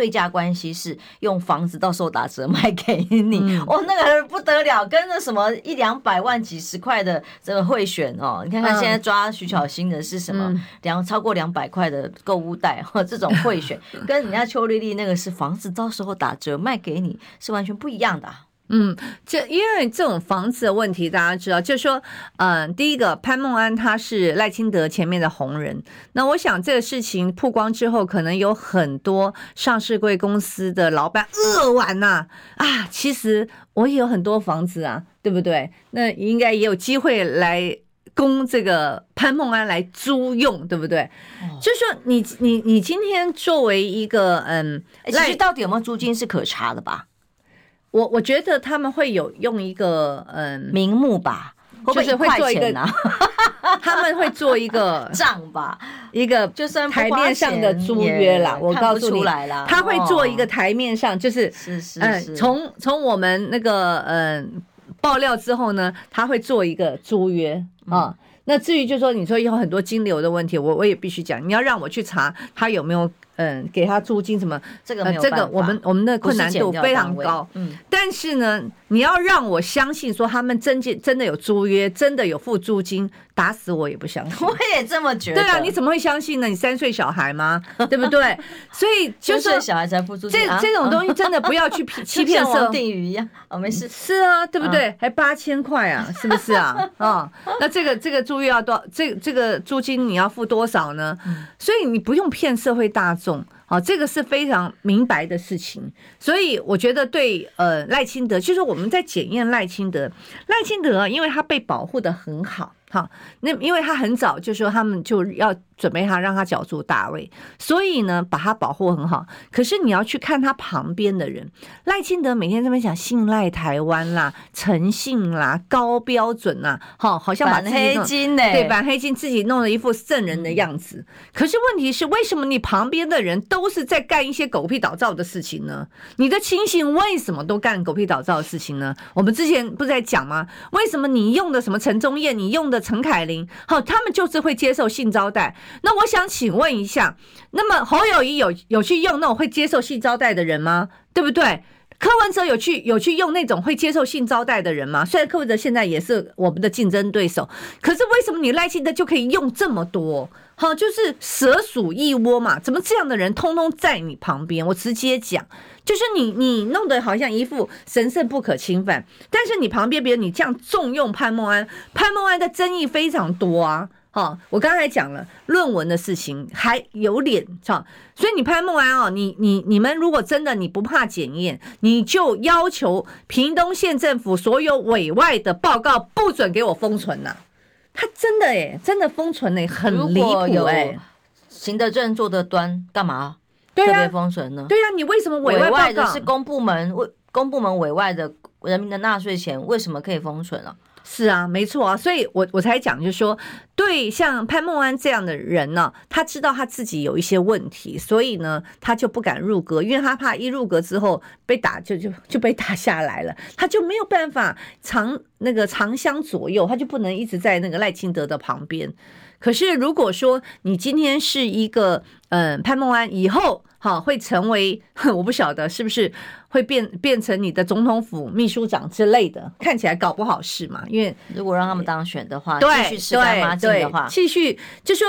S1: 对价关系是用房子到时候打折卖给你，嗯、哦，那个不得了，跟那什么一两百万、几十块的这个贿选哦，你看看现在抓徐巧芯的是什么两、嗯、超过两百块的购物袋哈，这种贿选 跟人家邱丽丽那个是房子到时候打折卖给你是完全不一样的。
S2: 嗯，这因为这种房子的问题，大家知道，就是说，嗯，第一个潘孟安他是赖清德前面的红人，那我想这个事情曝光之后，可能有很多上市贵公司的老板扼腕呐，啊，其实我也有很多房子啊，对不对？那应该也有机会来供这个潘梦安来租用，对不对？哦、就是说你，你你你今天作为一个嗯，
S1: 其实到底有没有租金是可查的吧？
S2: 我我觉得他们会有用一个嗯
S1: 名目吧，
S2: 就是会做一个，他们会做一个
S1: 账吧，
S2: 一个就算台面上的租约啦。我告诉你，他会做一个台面上，就是
S1: 是是
S2: 嗯，从从我们那个嗯爆料之后呢，他会做一个租约啊。那至于就是说你说有很多金流的问题，我我也必须讲，你要让我去查他有没有。嗯，给他租金什
S1: 么？这个、
S2: 呃、这个我们我们的困难度非常高。嗯，但是呢，你要让我相信说他们真真真的有租约，真的有付租金。打死我也不相信，
S1: 我也这么觉得。
S2: 对啊，你怎么会相信呢？你三岁小孩吗？对不对？所以就是
S1: 小孩才付出这
S2: 这种东西，真的不要去骗 欺骗社
S1: 定语一样。哦，没事。
S2: 是啊，对不对？还八千块啊，是不是啊？啊，那这个这个租约要多？这这个租金你要付多少呢？所以你不用骗社会大众。好，这个是非常明白的事情。所以我觉得对呃赖清德，就是我们在检验赖清德，赖清德因为他被保护的很好。好，那因为他很早就说他们就要准备他让他角逐大位，所以呢把他保护很好。可是你要去看他旁边的人，赖清德每天在那边讲信赖台湾啦、诚信啦、高标准啦，好，好像把
S1: 黑金呢，
S2: 对，把黑金自己弄了一副圣人的样子。可是问题是，为什么你旁边的人都是在干一些狗屁倒灶的事情呢？你的亲信为什么都干狗屁倒灶的事情呢？我们之前不是在讲吗？为什么你用的什么陈忠彦，你用的？陈凯琳，好，他们就是会接受性招待。那我想请问一下，那么侯友谊有有去用那种会接受性招待的人吗？对不对？柯文哲有去有去用那种会接受性招待的人吗？虽然柯文哲现在也是我们的竞争对手，可是为什么你赖清德就可以用这么多？好，就是蛇鼠一窝嘛，怎么这样的人通通在你旁边？我直接讲，就是你你弄得好像一副神圣不可侵犯，但是你旁边别人你这样重用潘孟安，潘孟安的争议非常多啊。好，我刚才讲了论文的事情，还有脸，好，所以你潘孟安哦，你你你们如果真的你不怕检验，你就要求屏东县政府所有委外的报告不准给我封存呐。他真的哎，真的封存哎，很离谱哎。
S1: 行得正坐得端，干嘛特别封存呢？
S2: 对呀、啊，你为什么委外，
S1: 委外的是公部门为公部门委外的人民的纳税钱，为什么可以封存啊？
S2: 是啊，没错啊，所以我我才讲，就是说，对像潘孟安这样的人呢，他知道他自己有一些问题，所以呢，他就不敢入阁，因为他怕一入阁之后被打，就就就被打下来了，他就没有办法长那个长相左右，他就不能一直在那个赖清德的旁边。可是如果说你今天是一个嗯、呃、潘孟安以后。哈，会成为 我不晓得是不是会变变成你的总统府秘书长之类的，看起来搞不好是嘛？因为
S1: 如果让他们当选的话，
S2: 对
S1: 继续吃干抹净的话，
S2: 继续就说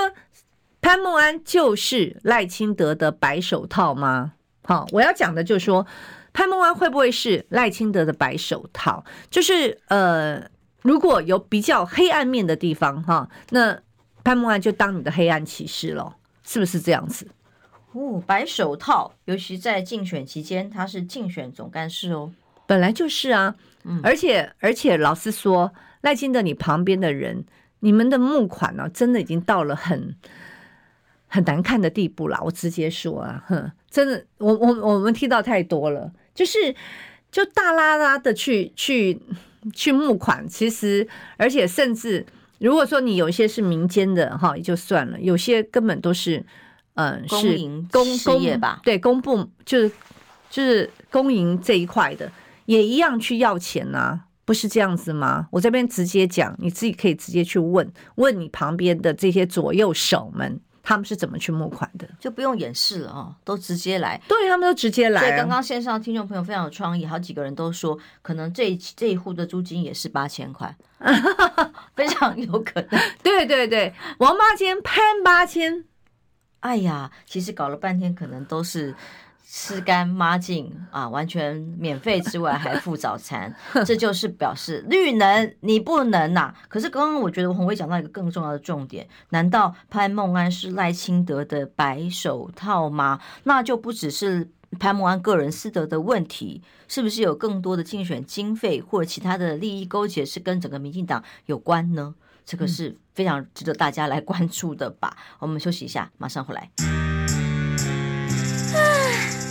S2: 潘孟安就是赖清德的白手套吗？好，我要讲的就是说潘孟安会不会是赖清德的白手套？就是呃，如果有比较黑暗面的地方哈，那潘孟安就当你的黑暗骑士了，是不是这样子？
S1: 哦，白手套，尤其在竞选期间，他是竞选总干事哦，
S2: 本来就是啊，嗯，而且而且老实说，赖清德你旁边的人，你们的募款呢、啊，真的已经到了很很难看的地步了。我直接说啊，哼，真的，我我我们听到太多了，就是就大拉拉的去去去募款，其实而且甚至如果说你有一些是民间的哈，也就算了，有些根本都是。嗯，是公公业吧？对，公部就是就是公营这一块的，也一样去要钱呐、啊，不是这样子吗？我这边直接讲，你自己可以直接去问问你旁边的这些左右手们，他们是怎么去募款的，
S1: 就不用演示了哦，都直接来。
S2: 对，他们都直接来。
S1: 所以刚刚线上听众朋友非常有创意，好几个人都说，可能这一这一户的租金也是八千块，非常有可能。
S2: 对对对，王八千潘八千。
S1: 哎呀，其实搞了半天，可能都是吃干抹净啊，完全免费之外还附早餐，这就是表示绿能你不能呐、啊。可是刚刚我觉得鸿薇讲到一个更重要的重点，难道潘孟安是赖清德的白手套吗？那就不只是潘孟安个人私德的问题，是不是有更多的竞选经费或者其他的利益勾结是跟整个民进党有关呢？这个是非常值得大家来关注的吧？我们休息一下，马上回来。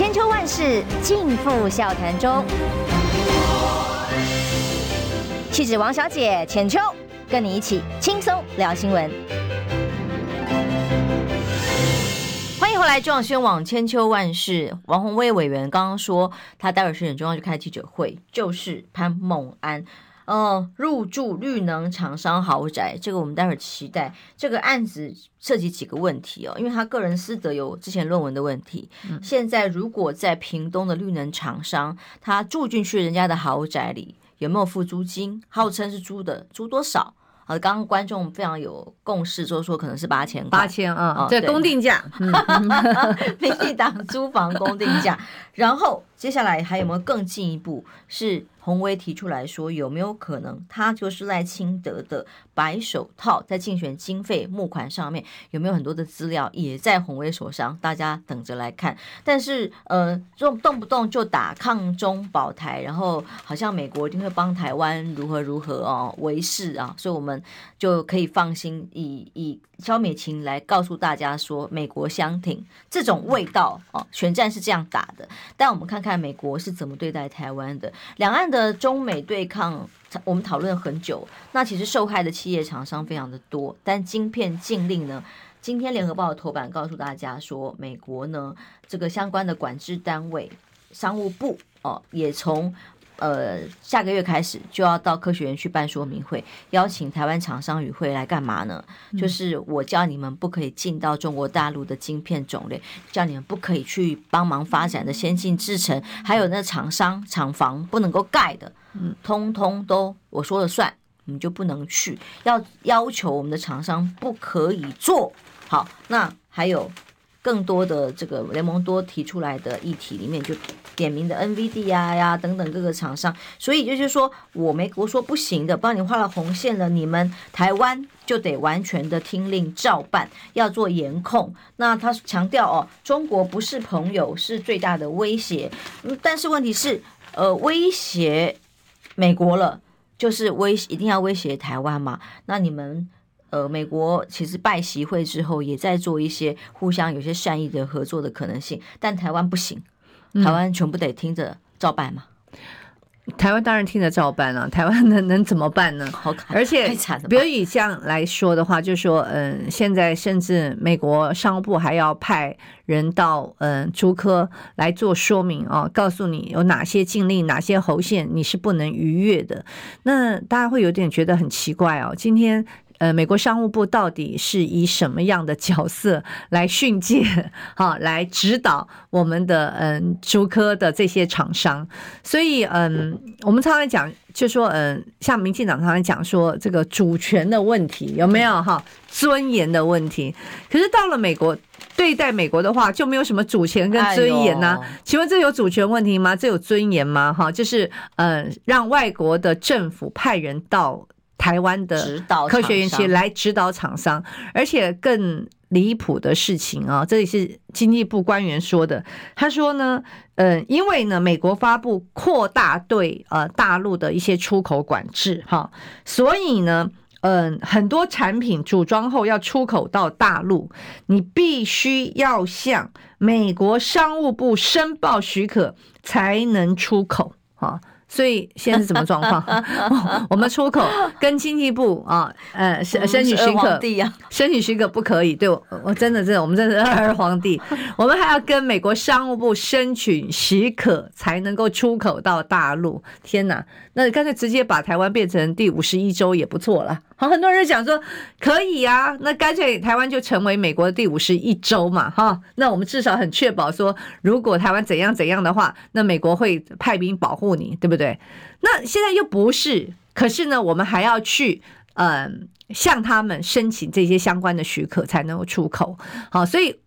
S5: 千秋万世尽付笑谈中。气质王小姐浅秋，跟你一起轻松聊新闻。
S1: 欢迎回来，中广新闻网千秋万世。王宏威委员刚刚说，他待会十点钟要去开记者会，就是潘孟安。呃，入住绿能厂商豪宅，这个我们待会儿期待。这个案子涉及几个问题哦，因为他个人私德有之前论文的问题。嗯、现在如果在屏东的绿能厂商，他住进去人家的豪宅里，有没有付租金？号称是租的，租多少？呃，刚刚观众非常有共识，就是说可能是八千块，
S2: 八千啊，对，公定价，
S1: 民进党租房公定价。然后接下来还有没有更进一步是？鸿薇提出来说，有没有可能他就是赖清德的白手套，在竞选经费募款上面有没有很多的资料也在鸿薇手上？大家等着来看。但是呃，动动不动就打抗中保台，然后好像美国一定会帮台湾如何如何哦，维系啊，所以我们就可以放心以以萧美琴来告诉大家说，美国相挺这种味道哦，选战是这样打的。但我们看看。看美国是怎么对待台湾的。两岸的中美对抗，我们讨论很久。那其实受害的企业厂商非常的多，但晶片禁令呢？今天联合报的头版告诉大家说，美国呢这个相关的管制单位商务部哦，也从。呃，下个月开始就要到科学园去办说明会，邀请台湾厂商与会来干嘛呢？就是我叫你们不可以进到中国大陆的晶片种类，叫你们不可以去帮忙发展的先进制程，还有那厂商厂房不能够盖的，嗯，通通都我说了算，你就不能去，要要求我们的厂商不可以做好。那还有更多的这个雷蒙多提出来的议题里面就。点名的 NVIDIA 呀等等各个厂商，所以就是说我美国说不行的，帮你画了红线了，你们台湾就得完全的听令照办，要做严控。那他强调哦，中国不是朋友，是最大的威胁。嗯，但是问题是，呃，威胁美国了，就是威一定要威胁台湾嘛？那你们呃，美国其实拜习会之后，也在做一些互相有些善意的合作的可能性，但台湾不行。台湾全部得听着照办嘛？
S2: 台湾当然听着照办了，台湾能能怎么办呢？
S1: 好看，
S2: 而且。比如以这样来说的话，就是说，嗯，现在甚至美国商务部还要派人到嗯竹科来做说明啊，告诉你有哪些禁令、哪些红线你是不能逾越的。那大家会有点觉得很奇怪哦，今天。呃，美国商务部到底是以什么样的角色来训诫，哈，来指导我们的嗯，竹科的这些厂商？所以，嗯，我们常常讲，就说，嗯，像民进党常常讲说这个主权的问题有没有哈，尊严的问题？可是到了美国，对待美国的话，就没有什么主权跟尊严呢？请问这有主权问题吗？这有尊严吗？哈，就是嗯，让外国的政府派人到。台湾的科学园区来指导厂商，而且更离谱的事情啊，这里是经济部官员说的。他说呢，嗯，因为呢，美国发布扩大对呃大陆的一些出口管制，哈，所以呢，嗯，很多产品组装后要出口到大陆，你必须要向美国商务部申报许可才能出口，哈。所以现在是什么状况？我们出口跟经济部啊，呃，申申请许可，申请许可不可以？对我，我真的真的，我们真的是二皇帝。我们还要跟美国商务部申请许可，才能够出口到大陆。天哪！那干脆直接把台湾变成第五十一州也不错了。好，很多人讲说可以啊，那干脆台湾就成为美国的第五十一州嘛，哈，那我们至少很确保说，如果台湾怎样怎样的话，那美国会派兵保护你，对不对？那现在又不是，可是呢，我们还要去嗯向他们申请这些相关的许可才能够出口。好，所以。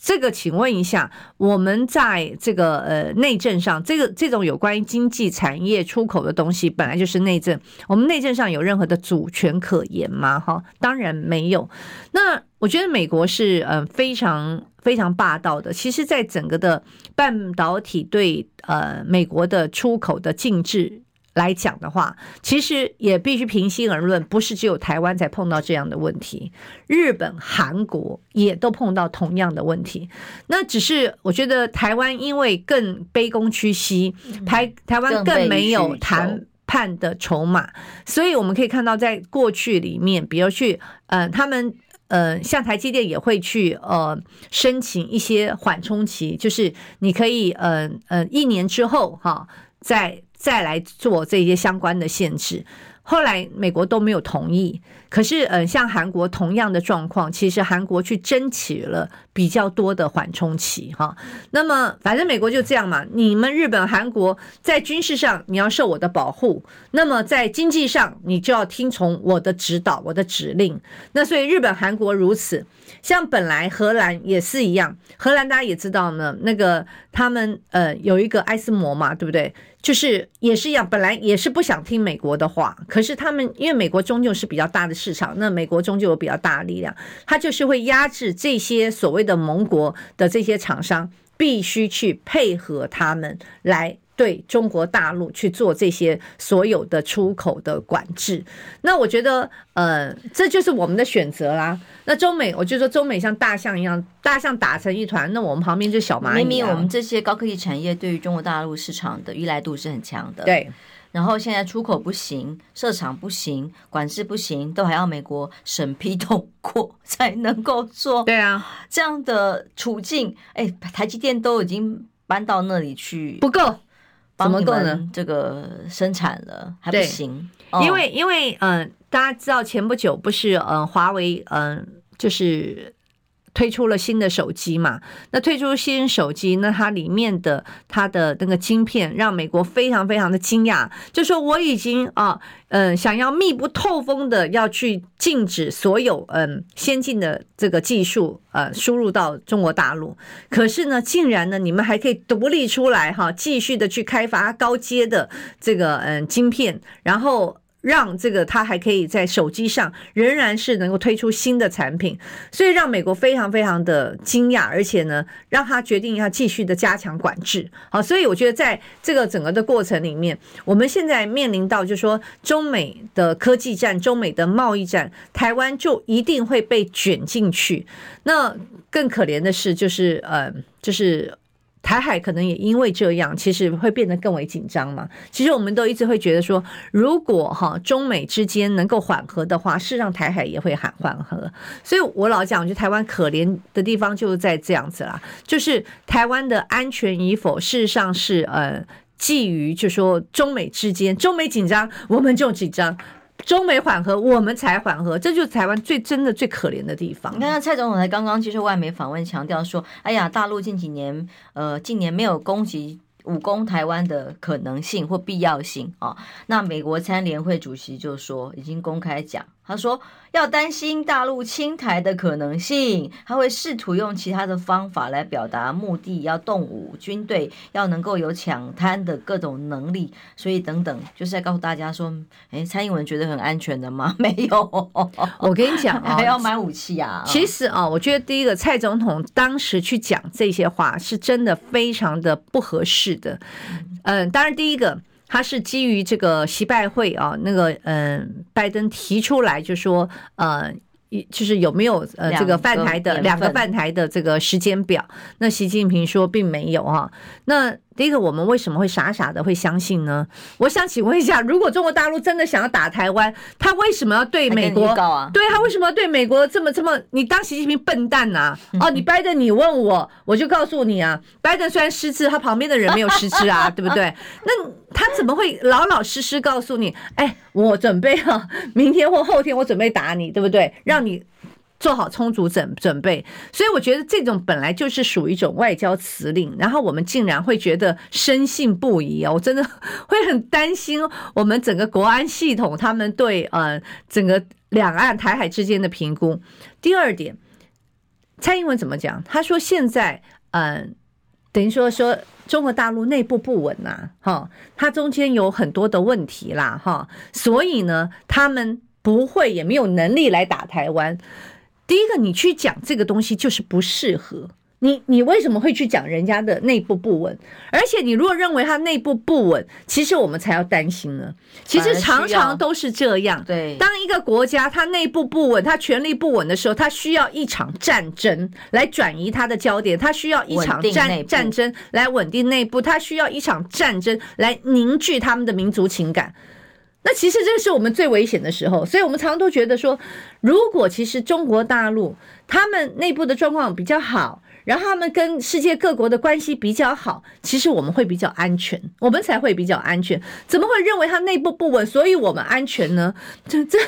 S2: 这个，请问一下，我们在这个呃内政上，这个这种有关于经济产业出口的东西，本来就是内政。我们内政上有任何的主权可言吗？哈，当然没有。那我觉得美国是呃非常非常霸道的。其实，在整个的半导体对呃美国的出口的禁制。来讲的话，其实也必须平心而论，不是只有台湾才碰到这样的问题，日本、韩国也都碰到同样的问题。那只是我觉得台湾因为更卑躬屈膝，台台湾更没有谈判的筹码，所以我们可以看到，在过去里面，比如去呃，他们呃，像台积电也会去呃申请一些缓冲期，就是你可以呃呃一年之后哈，在再再来做这些相关的限制，后来美国都没有同意。可是，嗯，像韩国同样的状况，其实韩国去争取了比较多的缓冲期，哈。那么，反正美国就这样嘛。你们日本、韩国在军事上你要受我的保护，那么在经济上你就要听从我的指导、我的指令。那所以日本、韩国如此，像本来荷兰也是一样。荷兰大家也知道呢，那个他们呃有一个艾斯摩嘛，对不对？就是也是一样，本来也是不想听美国的话，可是他们因为美国终究是比较大的市场，那美国终究有比较大的力量，他就是会压制这些所谓的盟国的这些厂商，必须去配合他们来对中国大陆去做这些所有的出口的管制。那我觉得，呃，这就是我们的选择啦。那中美，我就说中美像大象一样，大象打成一团，那我们旁边就小蚂蚁啊。
S1: 明明我们这些高科技产业对于中国大陆市场的依赖度是很强的。
S2: 对。
S1: 然后现在出口不行，设厂不行，管制不行，都还要美国审批通过才能够做。
S2: 对啊，
S1: 这样的处境，哎，台积电都已经搬到那里去，
S2: 不够，怎么够呢？
S1: 这个生产了还不行，
S2: 因为因为嗯、呃，大家知道前不久不是嗯、呃，华为嗯、呃，就是。推出了新的手机嘛？那推出新手机，那它里面的它的那个晶片让美国非常非常的惊讶，就说我已经啊，嗯，想要密不透风的要去禁止所有嗯先进的这个技术呃输入到中国大陆，可是呢，竟然呢你们还可以独立出来哈，继续的去开发高阶的这个嗯晶片，然后。让这个它还可以在手机上仍然是能够推出新的产品，所以让美国非常非常的惊讶，而且呢，让他决定要继续的加强管制。好，所以我觉得在这个整个的过程里面，我们现在面临到就是说中美的科技战、中美的贸易战，台湾就一定会被卷进去。那更可怜的是，就是呃，就是。台海可能也因为这样，其实会变得更为紧张嘛。其实我们都一直会觉得说，如果哈中美之间能够缓和的话，事实上台海也会缓缓和。所以我老讲，就台湾可怜的地方就是在这样子啦，就是台湾的安全与否，事实上是呃基于就说中美之间，中美紧张，我们就紧张。中美缓和，我们才缓和，这就是台湾最真的最可怜的地方。
S1: 你看蔡总统才刚刚接受外媒访问，强调说：“哎呀，大陆近几年，呃，近年没有攻击武功台湾的可能性或必要性啊。”那美国参联会主席就说，已经公开讲。他说要担心大陆侵台的可能性，他会试图用其他的方法来表达目的，要动武军队，要能够有抢滩的各种能力，所以等等，就是在告诉大家说，哎，蔡英文觉得很安全的吗？没有，
S2: 我跟你讲 啊，
S1: 还要买武器啊。
S2: 其实啊，我觉得第一个蔡总统当时去讲这些话，是真的非常的不合适的。嗯，当然第一个。他是基于这个习拜会啊，那个嗯，拜登提出来就说，呃，就是有没有呃这个饭台的两个饭台的这个时间表？那习近平说并没有哈，那。第一个，我们为什么会傻傻的会相信呢？我想请问一下，如果中国大陆真的想要打台湾，他为什么要对美国？
S1: 啊、
S2: 对他为什么要对美国这么这么？你当习近平笨蛋呐、啊？哦，你拜登，你问我，我就告诉你啊，拜登虽然失智，他旁边的人没有失智啊，对不对？那他怎么会老老实实告诉你？哎，我准备哈、啊，明天或后天我准备打你，对不对？让你。做好充足准准备，所以我觉得这种本来就是属于一种外交辞令，然后我们竟然会觉得深信不疑啊！我真的会很担心我们整个国安系统他们对呃整个两岸台海之间的评估。第二点，蔡英文怎么讲？他说现在嗯、等于说说中国大陆内部不稳呐，哈，它中间有很多的问题啦，哈，所以呢，他们不会也没有能力来打台湾。第一个，你去讲这个东西就是不适合你。你为什么会去讲人家的内部不稳？而且你如果认为他内部不稳，其实我们才要担心呢。其实常常都是这样。
S1: 对，
S2: 当一个国家它内部不稳，它权力不稳的时候，它需要一场战争来转移它的焦点，它需要一场战战争来稳定内部，它需要一场战争来凝聚他们的民族情感。那其实这是我们最危险的时候，所以我们常常都觉得说，如果其实中国大陆他们内部的状况比较好，然后他们跟世界各国的关系比较好，其实我们会比较安全，我们才会比较安全。怎么会认为他内部不稳，所以我们安全呢？这这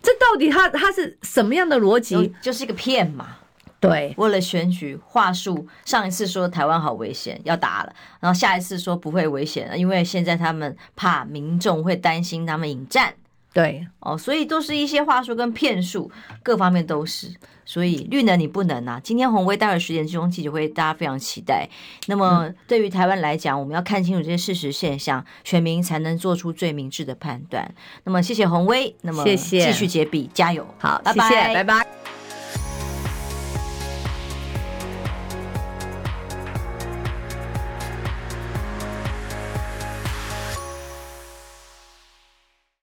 S2: 这到底他他是什么样的逻辑？
S1: 就是一个骗嘛。
S2: 对，
S1: 为了选举话术，上一次说台湾好危险要打了，然后下一次说不会危险了，因为现在他们怕民众会担心他们引战。
S2: 对，
S1: 哦，所以都是一些话术跟骗术，各方面都是。所以绿能你不能啊！今天红威待会儿十点钟记者会，大家非常期待。那么对于台湾来讲，我们要看清楚这些事实现象，全民才能做出最明智的判断。那么谢谢红威，那么谢谢继续解笔加油，
S2: 好，
S1: 拜拜，
S2: 拜拜。